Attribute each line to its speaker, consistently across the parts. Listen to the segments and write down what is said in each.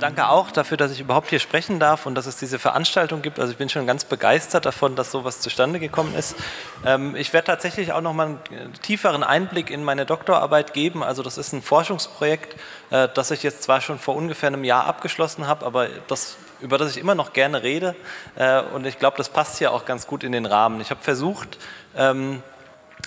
Speaker 1: danke auch dafür, dass ich überhaupt hier sprechen darf und dass es diese Veranstaltung gibt. Also ich bin schon ganz begeistert davon, dass sowas zustande gekommen ist. Ähm, ich werde tatsächlich auch noch mal einen tieferen Einblick in meine Doktorarbeit geben. Also das ist ein Forschungsprojekt, äh, das ich jetzt zwar schon vor ungefähr einem Jahr abgeschlossen habe, aber das, über das ich immer noch gerne rede. Äh, und ich glaube, das passt hier auch ganz gut in den Rahmen. Ich habe versucht, ähm,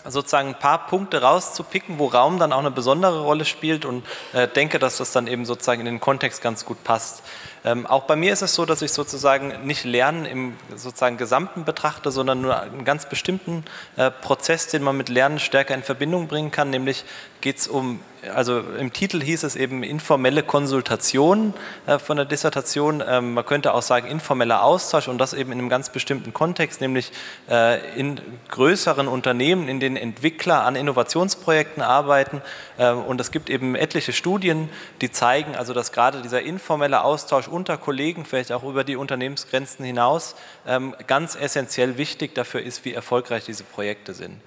Speaker 1: sozusagen ein paar Punkte rauszupicken, wo Raum dann auch eine besondere Rolle spielt und äh, denke, dass das dann eben sozusagen in den Kontext ganz gut passt. Ähm, auch bei mir ist es so, dass ich sozusagen nicht Lernen im sozusagen Gesamten betrachte, sondern nur einen ganz bestimmten äh, Prozess, den man mit Lernen stärker in Verbindung bringen kann, nämlich geht es um, also im Titel hieß es eben informelle Konsultation äh, von der Dissertation. Ähm, man könnte auch sagen informeller Austausch und das eben in einem ganz bestimmten Kontext, nämlich äh, in größeren Unternehmen, in denen Entwickler an Innovationsprojekten arbeiten. Äh, und es gibt eben etliche Studien, die zeigen, also dass gerade dieser informelle Austausch unter Kollegen, vielleicht auch über die Unternehmensgrenzen hinaus, ähm, ganz essentiell wichtig dafür ist, wie erfolgreich diese Projekte sind.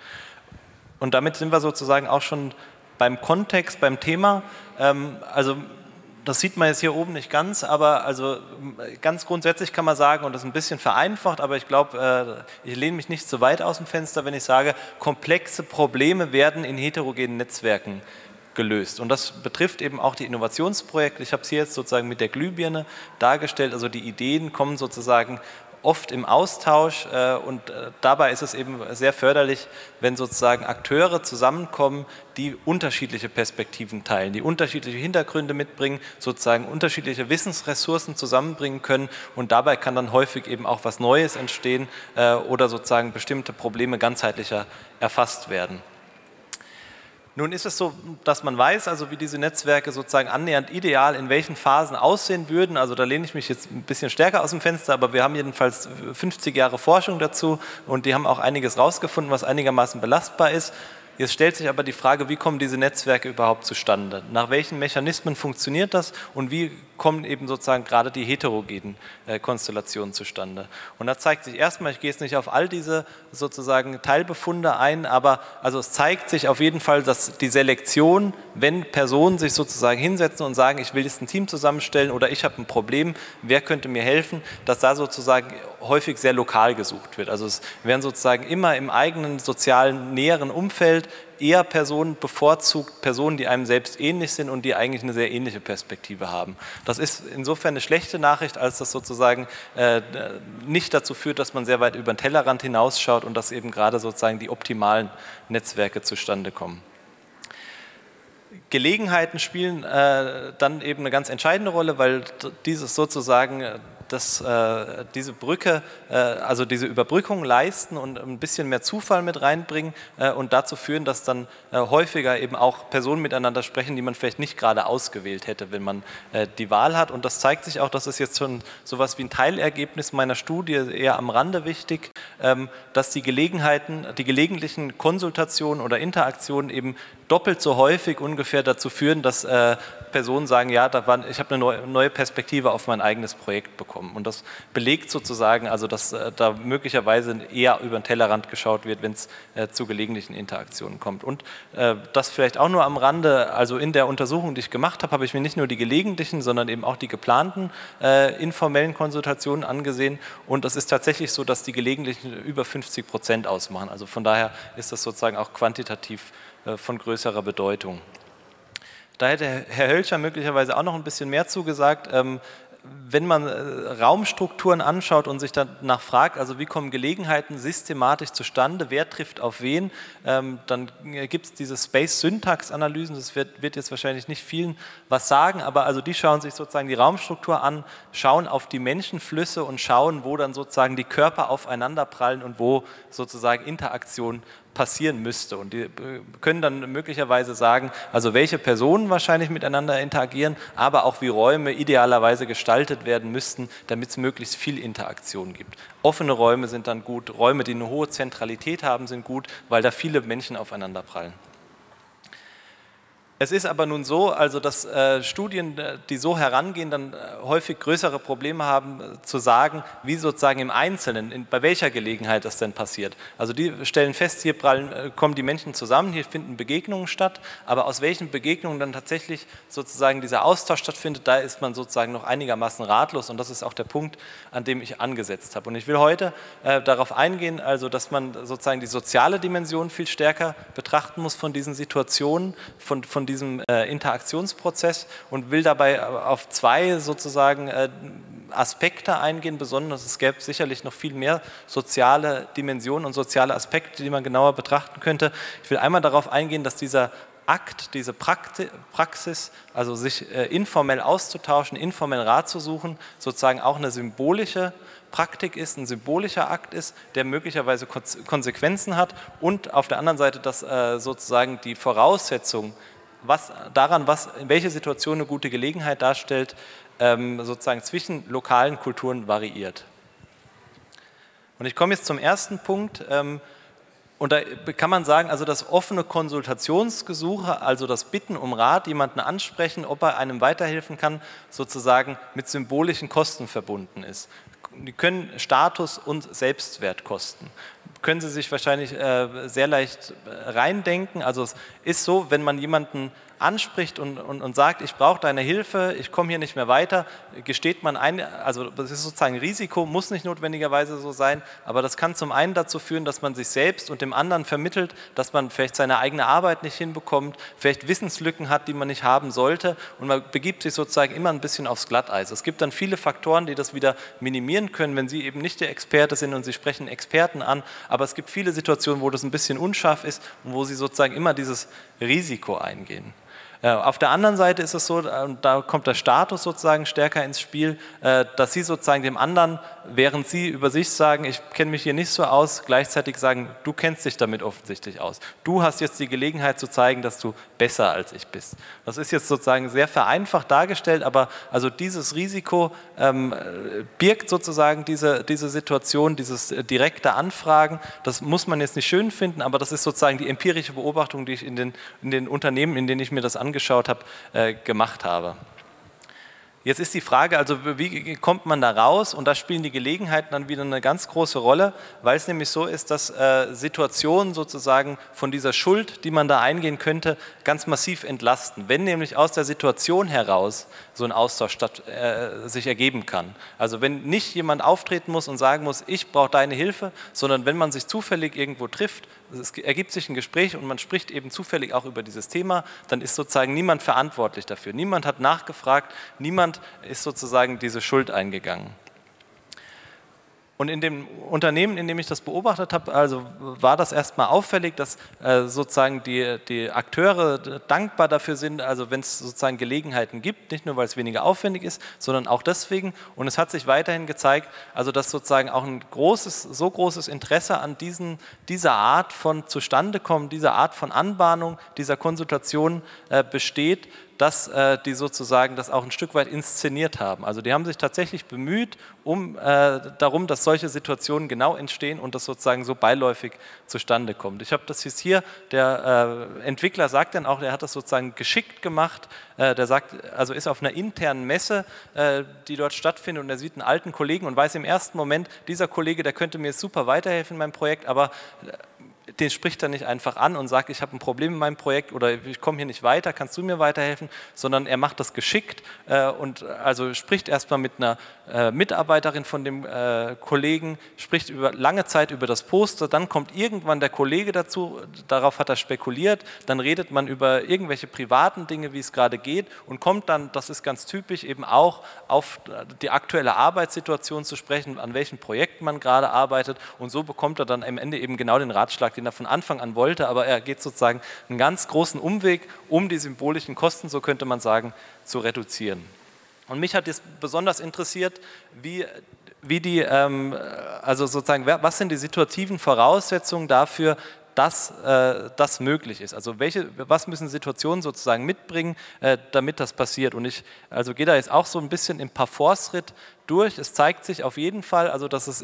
Speaker 1: Und damit sind wir sozusagen auch schon beim Kontext, beim Thema, ähm, also das sieht man jetzt hier oben nicht ganz, aber also ganz grundsätzlich kann man sagen, und das ist ein bisschen vereinfacht, aber ich glaube, äh, ich lehne mich nicht zu weit aus dem Fenster, wenn ich sage, komplexe Probleme werden in heterogenen Netzwerken gelöst. Und das betrifft eben auch die Innovationsprojekte. Ich habe es hier jetzt sozusagen mit der Glühbirne dargestellt. Also die Ideen kommen sozusagen oft im Austausch äh, und äh, dabei ist es eben sehr förderlich, wenn sozusagen Akteure zusammenkommen, die unterschiedliche Perspektiven teilen, die unterschiedliche Hintergründe mitbringen, sozusagen unterschiedliche Wissensressourcen zusammenbringen können und dabei kann dann häufig eben auch was Neues entstehen äh, oder sozusagen bestimmte Probleme ganzheitlicher erfasst werden. Nun ist es so, dass man weiß, also wie diese Netzwerke sozusagen annähernd ideal in welchen Phasen aussehen würden. Also da lehne ich mich jetzt ein bisschen stärker aus dem Fenster, aber wir haben jedenfalls 50 Jahre Forschung dazu und die haben auch einiges rausgefunden, was einigermaßen belastbar ist. Jetzt stellt sich aber die Frage, wie kommen diese Netzwerke überhaupt zustande? Nach welchen Mechanismen funktioniert das und wie kommen eben sozusagen gerade die heterogenen äh, Konstellationen zustande? Und da zeigt sich erstmal, ich gehe jetzt nicht auf all diese sozusagen Teilbefunde ein, aber also es zeigt sich auf jeden Fall, dass die Selektion, wenn Personen sich sozusagen hinsetzen und sagen, ich will jetzt ein Team zusammenstellen oder ich habe ein Problem, wer könnte mir helfen, dass da sozusagen häufig sehr lokal gesucht wird. Also es werden sozusagen immer im eigenen sozialen, näheren Umfeld eher Personen bevorzugt, Personen, die einem selbst ähnlich sind und die eigentlich eine sehr ähnliche Perspektive haben. Das ist insofern eine schlechte Nachricht, als das sozusagen äh, nicht dazu führt, dass man sehr weit über den Tellerrand hinausschaut und dass eben gerade sozusagen die optimalen Netzwerke zustande kommen. Gelegenheiten spielen äh, dann eben eine ganz entscheidende Rolle, weil dieses sozusagen dass äh, diese Brücke, äh, also diese Überbrückung leisten und ein bisschen mehr Zufall mit reinbringen äh, und dazu führen, dass dann äh, häufiger eben auch Personen miteinander sprechen, die man vielleicht nicht gerade ausgewählt hätte, wenn man äh, die Wahl hat. Und das zeigt sich auch, das ist jetzt schon sowas wie ein Teilergebnis meiner Studie, eher am Rande wichtig, ähm, dass die Gelegenheiten, die gelegentlichen Konsultationen oder Interaktionen eben doppelt so häufig ungefähr dazu führen, dass äh, Personen sagen, ja, war, ich habe eine neue Perspektive auf mein eigenes Projekt bekommen. Und das belegt sozusagen, also dass äh, da möglicherweise eher über den Tellerrand geschaut wird, wenn es äh, zu gelegentlichen Interaktionen kommt. Und äh, das vielleicht auch nur am Rande, also in der Untersuchung, die ich gemacht habe, habe ich mir nicht nur die gelegentlichen, sondern eben auch die geplanten äh, informellen Konsultationen angesehen. Und es ist tatsächlich so, dass die gelegentlichen über 50 Prozent ausmachen. Also von daher ist das sozusagen auch quantitativ äh, von größerer Bedeutung. Da hätte Herr Hölscher möglicherweise auch noch ein bisschen mehr zugesagt. Wenn man äh, Raumstrukturen anschaut und sich danach fragt, also wie kommen Gelegenheiten systematisch zustande, wer trifft auf wen, ähm, dann gibt es diese Space-Syntax-Analysen, das wird, wird, jetzt wahrscheinlich nicht vielen was sagen, aber also die schauen sich sozusagen die Raumstruktur an, schauen auf die Menschenflüsse und schauen, wo dann sozusagen die Körper aufeinanderprallen und wo sozusagen Interaktion passieren müsste. Und die äh, können dann möglicherweise sagen, also welche Personen wahrscheinlich miteinander interagieren, aber auch wie Räume idealerweise gestaltet werden müssten, damit es möglichst viel Interaktion gibt. Offene Räume sind dann gut, Räume, die eine hohe Zentralität haben, sind gut, weil da viele Menschen aufeinander prallen. Es ist aber nun so, also dass äh, Studien, äh, die so herangehen, dann äh, häufig größere Probleme haben, äh, zu sagen, wie sozusagen im Einzelnen, in, bei welcher Gelegenheit das denn passiert. Also die stellen fest, hier prallen, kommen die Menschen zusammen, hier finden Begegnungen statt, aber aus welchen Begegnungen dann tatsächlich sozusagen dieser Austausch stattfindet, da ist man sozusagen noch einigermaßen ratlos und das ist auch der Punkt, an dem ich angesetzt habe. Und ich will heute darauf eingehen, also dass man sozusagen die soziale Dimension viel stärker betrachten muss von diesen Situationen, von, von diesem äh, Interaktionsprozess und will dabei auf zwei sozusagen äh, Aspekte eingehen, besonders es gäbe sicherlich noch viel mehr soziale Dimensionen und soziale Aspekte, die man genauer betrachten könnte. Ich will einmal darauf eingehen, dass dieser Akt, diese Praxis, also sich äh, informell auszutauschen, informell Rat zu suchen, sozusagen auch eine symbolische Praktik ist, ein symbolischer Akt ist, der möglicherweise Konsequenzen hat und auf der anderen Seite, dass äh, sozusagen die Voraussetzung was, daran, was, in welche Situation eine gute Gelegenheit darstellt, ähm, sozusagen zwischen lokalen Kulturen variiert. Und ich komme jetzt zum ersten Punkt. Ähm, und da kann man sagen, also das offene Konsultationsgesuche, also das Bitten um Rat, jemanden ansprechen, ob er einem weiterhelfen kann, sozusagen mit symbolischen Kosten verbunden ist. Die können Status und Selbstwert kosten können Sie sich wahrscheinlich äh, sehr leicht äh, reindenken. Also es ist so, wenn man jemanden anspricht und, und, und sagt, ich brauche deine Hilfe, ich komme hier nicht mehr weiter, gesteht man ein, also das ist sozusagen Risiko, muss nicht notwendigerweise so sein, aber das kann zum einen dazu führen, dass man sich selbst und dem anderen vermittelt, dass man vielleicht seine eigene Arbeit nicht hinbekommt, vielleicht Wissenslücken hat, die man nicht haben sollte und man begibt sich sozusagen immer ein bisschen aufs Glatteis. Es gibt dann viele Faktoren, die das wieder minimieren können, wenn Sie eben nicht der Experte sind und Sie sprechen Experten an, aber es gibt viele Situationen, wo das ein bisschen unscharf ist und wo Sie sozusagen immer dieses Risiko eingehen. Äh, auf der anderen Seite ist es so, und äh, da kommt der Status sozusagen stärker ins Spiel, äh, dass Sie sozusagen dem anderen, während Sie über sich sagen, ich kenne mich hier nicht so aus, gleichzeitig sagen, du kennst dich damit offensichtlich aus. Du hast jetzt die Gelegenheit zu zeigen, dass du besser als ich bist. Das ist jetzt sozusagen sehr vereinfacht dargestellt, aber also dieses Risiko ähm, birgt sozusagen diese, diese Situation, dieses direkte Anfragen. Das muss man jetzt nicht schön finden, aber das ist sozusagen die empirische Beobachtung, die ich in den, in den Unternehmen, in denen ich mir das angeschaut habe, äh, gemacht habe. Jetzt ist die Frage, also wie kommt man da raus? Und da spielen die Gelegenheiten dann wieder eine ganz große Rolle, weil es nämlich so ist, dass äh, Situationen sozusagen von dieser Schuld, die man da eingehen könnte, ganz massiv entlasten. Wenn nämlich aus der Situation heraus so ein Austausch statt, äh, sich ergeben kann. Also wenn nicht jemand auftreten muss und sagen muss, ich brauche deine Hilfe, sondern wenn man sich zufällig irgendwo trifft, es ergibt sich ein Gespräch und man spricht eben zufällig auch über dieses Thema, dann ist sozusagen niemand verantwortlich dafür. Niemand hat nachgefragt, niemand ist sozusagen diese Schuld eingegangen. Und in dem Unternehmen, in dem ich das beobachtet habe, also war das erstmal auffällig, dass äh, sozusagen die, die Akteure dankbar dafür sind, also wenn es sozusagen Gelegenheiten gibt, nicht nur weil es weniger aufwendig ist, sondern auch deswegen. Und es hat sich weiterhin gezeigt, also dass sozusagen auch ein großes, so großes Interesse an diesen, dieser Art von Zustandekommen, dieser Art von Anbahnung, dieser Konsultation äh, besteht, dass äh, die sozusagen das auch ein Stück weit inszeniert haben. Also die haben sich tatsächlich bemüht, um äh, darum, dass solche Situationen genau entstehen und das sozusagen so beiläufig zustande kommt. Ich habe das jetzt hier, der äh, Entwickler sagt dann auch, der hat das sozusagen geschickt gemacht. Äh, der sagt, also ist auf einer internen Messe, äh, die dort stattfindet und er sieht einen alten Kollegen und weiß im ersten Moment, dieser Kollege, der könnte mir super weiterhelfen in meinem Projekt, aber äh, den spricht er nicht einfach an und sagt, ich habe ein Problem in meinem Projekt oder ich komme hier nicht weiter, kannst du mir weiterhelfen, sondern er macht das geschickt äh, und also spricht erstmal mit einer äh, Mitarbeiterin von dem äh, Kollegen, spricht über lange Zeit über das Poster, dann kommt irgendwann der Kollege dazu, darauf hat er spekuliert, dann redet man über irgendwelche privaten Dinge, wie es gerade geht und kommt dann, das ist ganz typisch, eben auch auf die aktuelle Arbeitssituation zu sprechen, an welchem Projekt man gerade arbeitet und so bekommt er dann am Ende eben genau den Ratschlag, den er von Anfang an wollte, aber er geht sozusagen einen ganz großen Umweg, um die symbolischen Kosten, so könnte man sagen, zu reduzieren. Und mich hat jetzt besonders interessiert, wie, wie die, ähm, also sozusagen, was sind die situativen Voraussetzungen dafür, dass äh, das möglich ist. Also welche, was müssen Situationen sozusagen mitbringen, äh, damit das passiert. Und ich also gehe da jetzt auch so ein bisschen im Parforce-Ritt durch. Es zeigt sich auf jeden Fall, also dass es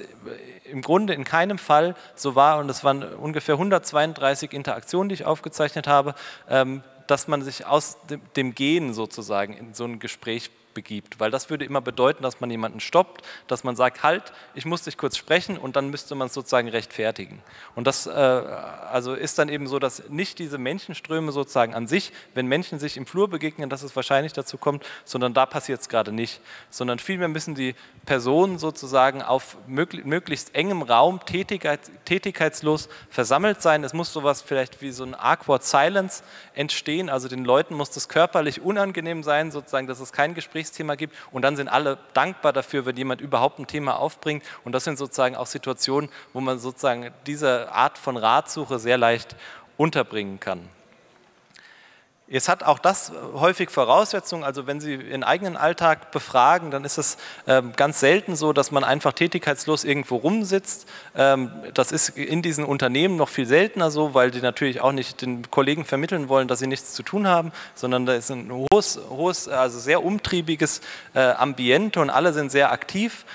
Speaker 1: im Grunde in keinem Fall so war, und es waren ungefähr 132 Interaktionen, die ich aufgezeichnet habe, ähm, dass man sich aus dem Gehen sozusagen in so ein Gespräch begibt, weil das würde immer bedeuten, dass man jemanden stoppt, dass man sagt, halt, ich muss dich kurz sprechen und dann müsste man es sozusagen rechtfertigen. Und das äh, also ist dann eben so, dass nicht diese Menschenströme sozusagen an sich, wenn Menschen sich im Flur begegnen, dass es wahrscheinlich dazu kommt, sondern da passiert es gerade nicht, sondern vielmehr müssen die Personen sozusagen auf möglich, möglichst engem Raum tätigkeit, tätigkeitslos versammelt sein. Es muss sowas vielleicht wie so ein Awkward Silence entstehen, also den Leuten muss das körperlich unangenehm sein, sozusagen, dass es kein Gespräch Gesprächsthema gibt und dann sind alle dankbar dafür, wenn jemand überhaupt ein Thema aufbringt und das sind sozusagen auch Situationen, wo man sozusagen diese Art von Ratsuche sehr leicht unterbringen kann. Jetzt hat auch das häufig Voraussetzungen, also wenn Sie Ihren eigenen Alltag befragen, dann ist es ähm, ganz selten so, dass man einfach tätigkeitslos irgendwo rumsitzt. Ähm, das ist in diesen Unternehmen noch viel seltener so, weil die natürlich auch nicht den Kollegen vermitteln wollen, dass sie nichts zu tun haben, sondern da ist ein hohes, hohes also sehr umtriebiges äh, Ambiente und alle sind sehr aktiv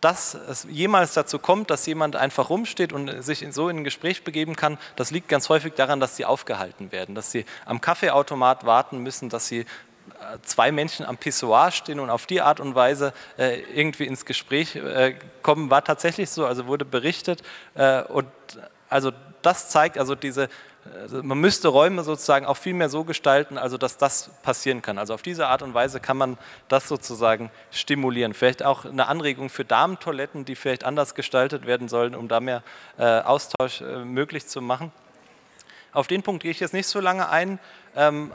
Speaker 1: dass es jemals dazu kommt, dass jemand einfach rumsteht und sich so in ein Gespräch begeben kann, das liegt ganz häufig daran, dass sie aufgehalten werden, dass sie am Kaffeeautomat warten müssen, dass sie äh, zwei Menschen am Pissoir stehen und auf die Art und Weise äh, irgendwie ins Gespräch äh, kommen, war tatsächlich so, also wurde berichtet. Und also das zeigt also diese also man müsste Räume sozusagen auch viel mehr so gestalten, also dass das passieren kann. Also auf diese Art und Weise kann man das sozusagen stimulieren. Vielleicht auch eine Anregung für Damentoiletten, die vielleicht anders gestaltet werden sollen, um da mehr äh, Austausch äh, möglich zu machen. Auf den Punkt gehe ich jetzt nicht so lange ein. Ähm,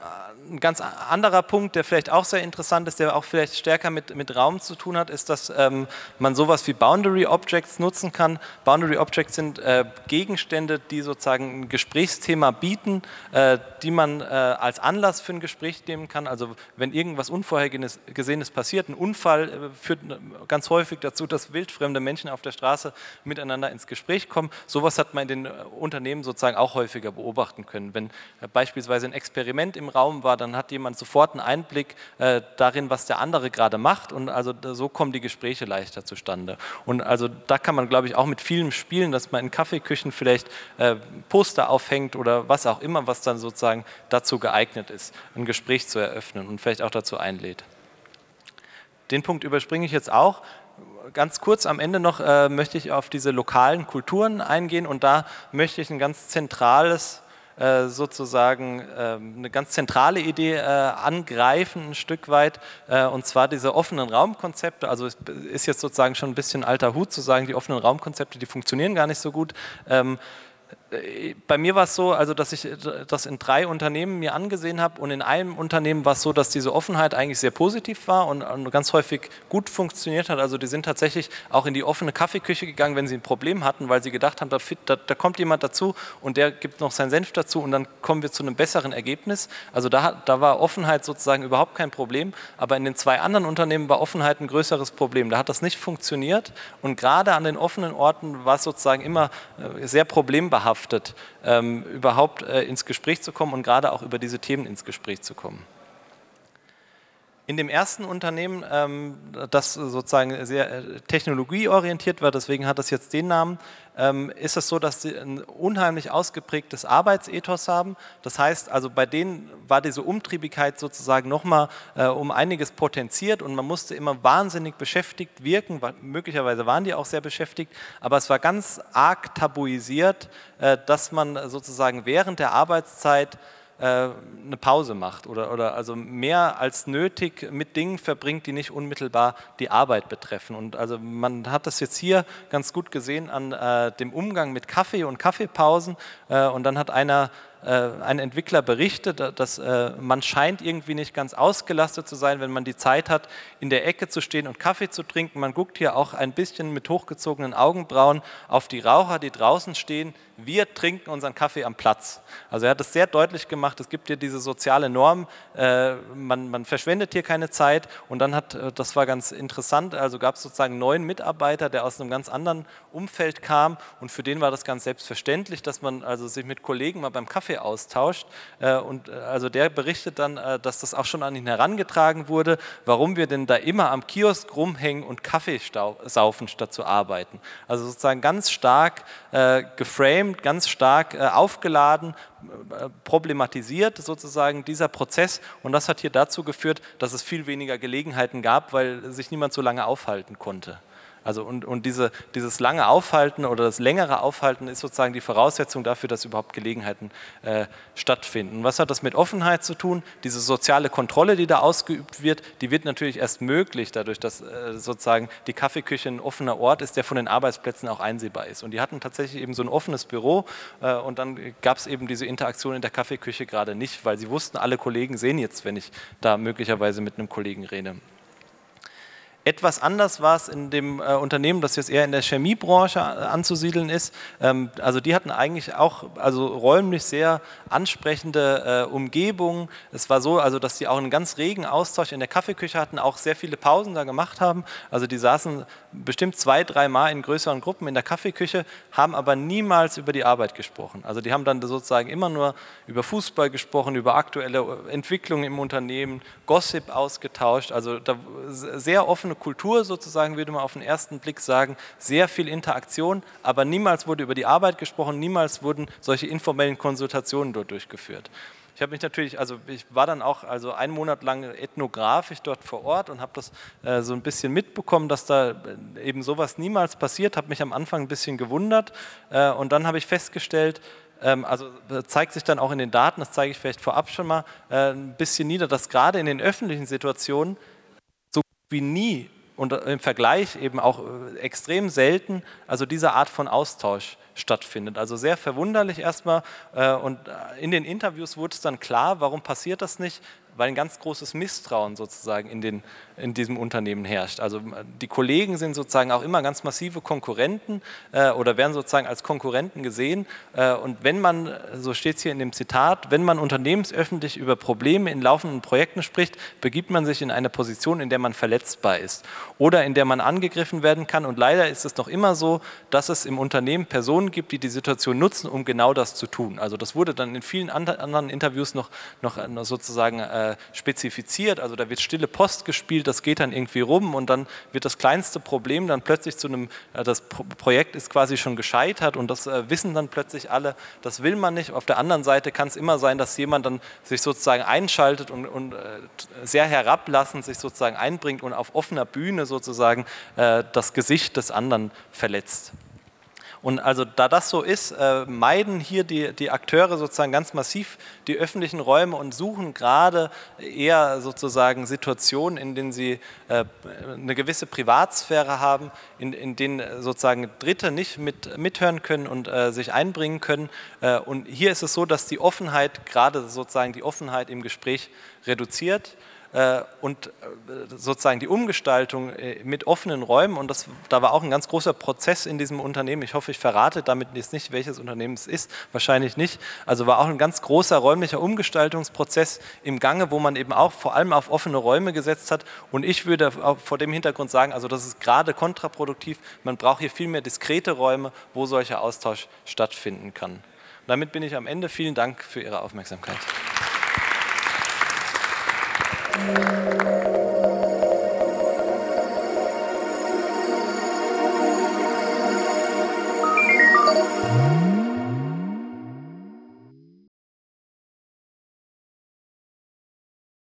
Speaker 1: ein ganz anderer Punkt, der vielleicht auch sehr interessant ist, der auch vielleicht stärker mit, mit Raum zu tun hat, ist, dass ähm, man sowas wie Boundary Objects nutzen kann. Boundary Objects sind äh, Gegenstände, die sozusagen ein Gesprächsthema bieten, äh, die man äh, als Anlass für ein Gespräch nehmen kann. Also wenn irgendwas Unvorhergesehenes passiert, ein Unfall äh, führt ganz häufig dazu, dass wildfremde Menschen auf der Straße miteinander ins Gespräch kommen. Sowas hat man in den äh, Unternehmen sozusagen auch häufiger beobachten können. Wenn äh, beispielsweise ein Experiment Experiment im Raum war, dann hat jemand sofort einen Einblick äh, darin, was der andere gerade macht und also so kommen die Gespräche leichter zustande. Und also da kann man, glaube ich, auch mit vielen spielen, dass man in Kaffeeküchen vielleicht äh, Poster aufhängt oder was auch immer, was dann sozusagen dazu geeignet ist, ein Gespräch zu eröffnen und vielleicht auch dazu einlädt. Den Punkt überspringe ich jetzt auch ganz kurz am Ende noch äh, möchte ich auf diese lokalen Kulturen eingehen und da möchte ich ein ganz zentrales sozusagen ähm, eine ganz zentrale Idee äh, angreifen, ein Stück weit, äh, und zwar diese offenen Raumkonzepte. Also ist jetzt sozusagen schon ein bisschen alter Hut zu sagen, die offenen Raumkonzepte, die funktionieren gar nicht so gut. Ähm, bei mir war es so, also dass ich das in drei Unternehmen mir angesehen habe und in einem Unternehmen war es so, dass diese Offenheit eigentlich sehr positiv war und, ganz häufig gut funktioniert hat. Also die sind tatsächlich auch in die offene Kaffeeküche gegangen, wenn sie ein Problem hatten, weil sie gedacht haben, da, da, da kommt jemand dazu und der gibt noch seinen Senf dazu und dann kommen wir zu einem besseren Ergebnis. Also da, da war Offenheit sozusagen überhaupt kein Problem, aber in den zwei anderen Unternehmen war Offenheit ein größeres Problem. Da hat das nicht funktioniert und gerade an den offenen Orten war es sozusagen immer äh, sehr problembehaftet behaftet, ähm, überhaupt äh, ins Gespräch zu kommen und gerade auch über diese Themen ins Gespräch zu kommen. In dem ersten Unternehmen, ähm, das sozusagen sehr äh, technologieorientiert war, deswegen hat das jetzt den Namen, ähm, ist es so, dass sie ein unheimlich ausgeprägtes Arbeitsethos haben. Das heißt, also bei denen war diese Umtriebigkeit sozusagen nochmal äh, um einiges potenziert und man musste immer wahnsinnig beschäftigt wirken. Möglicherweise waren die auch sehr beschäftigt, aber es war ganz arg tabuisiert, äh, dass man sozusagen während der Arbeitszeit eine Pause macht oder, oder also mehr als nötig mit Dingen verbringt, die nicht unmittelbar die Arbeit betreffen. Und also man hat das jetzt hier ganz gut gesehen an äh, dem Umgang mit Kaffee und Kaffeepausen. Äh, und dann hat einer äh, ein Entwickler berichtet, dass äh, man scheint irgendwie nicht ganz ausgelastet zu sein, wenn man die Zeit hat, in der Ecke zu stehen und Kaffee zu trinken. Man guckt hier auch ein bisschen mit hochgezogenen Augenbrauen auf die Raucher, die draußen stehen. Wir trinken unseren Kaffee am Platz. Also er hat es sehr deutlich gemacht, es gibt hier diese soziale Norm, äh, man, man verschwendet hier keine Zeit und dann hat, das war ganz interessant, also gab es sozusagen einen neuen Mitarbeiter, der aus einem ganz anderen Umfeld kam und für den war das ganz selbstverständlich, dass man also sich mit Kollegen mal beim Kaffee Kaffee austauscht. Äh, und also der berichtet dann, dass das auch schon an ihn herangetragen wurde, warum wir denn da immer am Kiosk rumhängen und Kaffee saufen, statt zu arbeiten. Also sozusagen ganz stark geframed, ganz stark aufgeladen, problematisiert sozusagen dieser Prozess und das hat hier dazu geführt, dass es viel weniger Gelegenheiten gab, weil sich niemand so lange aufhalten konnte. Also und, und diese, dieses lange Aufhalten oder das längere Aufhalten ist sozusagen die Voraussetzung dafür, dass überhaupt Gelegenheiten äh, stattfinden. Was hat das mit Offenheit zu tun? Diese soziale Kontrolle, die da ausgeübt wird, die wird natürlich erst möglich, dadurch, dass äh, sozusagen die Kaffeeküche ein offener Ort ist, der von den Arbeitsplätzen auch einsehbar ist. Und die hatten tatsächlich eben so ein offenes Büro äh, und dann gab es eben diese Interaktion in der Kaffeeküche gerade nicht, weil sie wussten, alle Kollegen sehen jetzt, wenn ich da möglicherweise mit einem Kollegen rede. Etwas anders war es in dem äh, Unternehmen, das jetzt eher in der Chemiebranche äh, anzusiedeln ist. Ähm, also die hatten eigentlich auch also räumlich sehr ansprechende äh, Umgebungen. Es war so, also dass die auch einen ganz regen Austausch in der Kaffeeküche hatten, auch sehr viele Pausen da gemacht haben. Also die saßen bestimmt zwei, drei Mal in größeren Gruppen in der Kaffeeküche, haben aber niemals über die Arbeit gesprochen. Also die haben dann sozusagen immer nur über Fußball gesprochen, über aktuelle Entwicklungen im Unternehmen, Gossip ausgetauscht. Also sehr offene Kultur sozusagen, würde man auf den ersten Blick sagen, sehr viel Interaktion, aber niemals wurde über die Arbeit gesprochen, niemals wurden solche informellen Konsultationen dort durchgeführt. Ich habe mich natürlich, also ich war dann auch also einen Monat lang ethnografisch dort vor Ort und habe das äh, so ein bisschen mitbekommen, dass da äh, eben sowas niemals passiert. Habe mich am Anfang ein bisschen gewundert äh, und dann habe ich festgestellt, ähm, also äh, zeigt sich dann auch in den Daten, das zeige ich vielleicht vorab schon mal, äh, ein bisschen nieder, dass gerade in den öffentlichen Situationen wie nie und im Vergleich eben auch äh, extrem selten, also diese Art von Austausch stattfindet. Also sehr verwunderlich erstmal äh, und in den Interviews wurde es dann klar, warum passiert das nicht, weil ein ganz großes Misstrauen sozusagen in, den, in diesem Unternehmen herrscht. Also die Kollegen sind sozusagen auch immer ganz massive Konkurrenten äh, oder werden sozusagen als Konkurrenten gesehen. Äh, und wenn man, so steht es hier in dem Zitat, wenn man unternehmensöffentlich über Probleme in laufenden Projekten spricht, begibt man sich in eine Position, in der man verletzbar ist oder in der man angegriffen werden kann. Und leider ist es noch immer so, dass es im Unternehmen Personen gibt, die die Situation nutzen, um genau das zu tun. Also das wurde dann in vielen anderen Interviews noch, noch sozusagen äh, äh, spezifiziert. Also da wird stille Post gespielt, das geht dann irgendwie rum und dann wird das kleinste Problem dann plötzlich zu einem, äh, das Pro Projekt ist quasi schon gescheitert und das äh, wissen dann plötzlich alle, das will man nicht. Auf der anderen Seite kann es immer sein, dass jemand dann sich sozusagen einschaltet und, und äh, sehr herablassend sich sozusagen einbringt und auf offener Bühne sozusagen das Gesicht des anderen verletzt. Und also da das so ist, äh, meiden hier die, die Akteure sozusagen ganz massiv die öffentlichen Räume und suchen gerade eher sozusagen Situationen, in denen sie äh, eine gewisse Privatsphäre haben, in, in denen sozusagen Dritte nicht mit, mithören können und äh, sich einbringen können. Und hier ist es so, dass die Offenheit, gerade sozusagen die Offenheit im Gespräch reduziert und äh, sozusagen die Umgestaltung äh, mit offenen Räumen. Und das, da war auch ein ganz großer Prozess in diesem Unternehmen. Ich hoffe, ich verrate damit jetzt nicht, welches Unternehmen es ist. Wahrscheinlich nicht. Also war auch ein ganz großer räumlicher Umgestaltungsprozess im Gange, wo man eben auch vor allem auf offene Räume gesetzt hat. Und ich würde vor dem Hintergrund sagen, also das ist gerade kontraproduktiv. Man braucht hier viel mehr diskrete Räume, wo solcher Austausch stattfinden kann. Und damit bin ich am Ende. Vielen Dank für Ihre Aufmerksamkeit. Música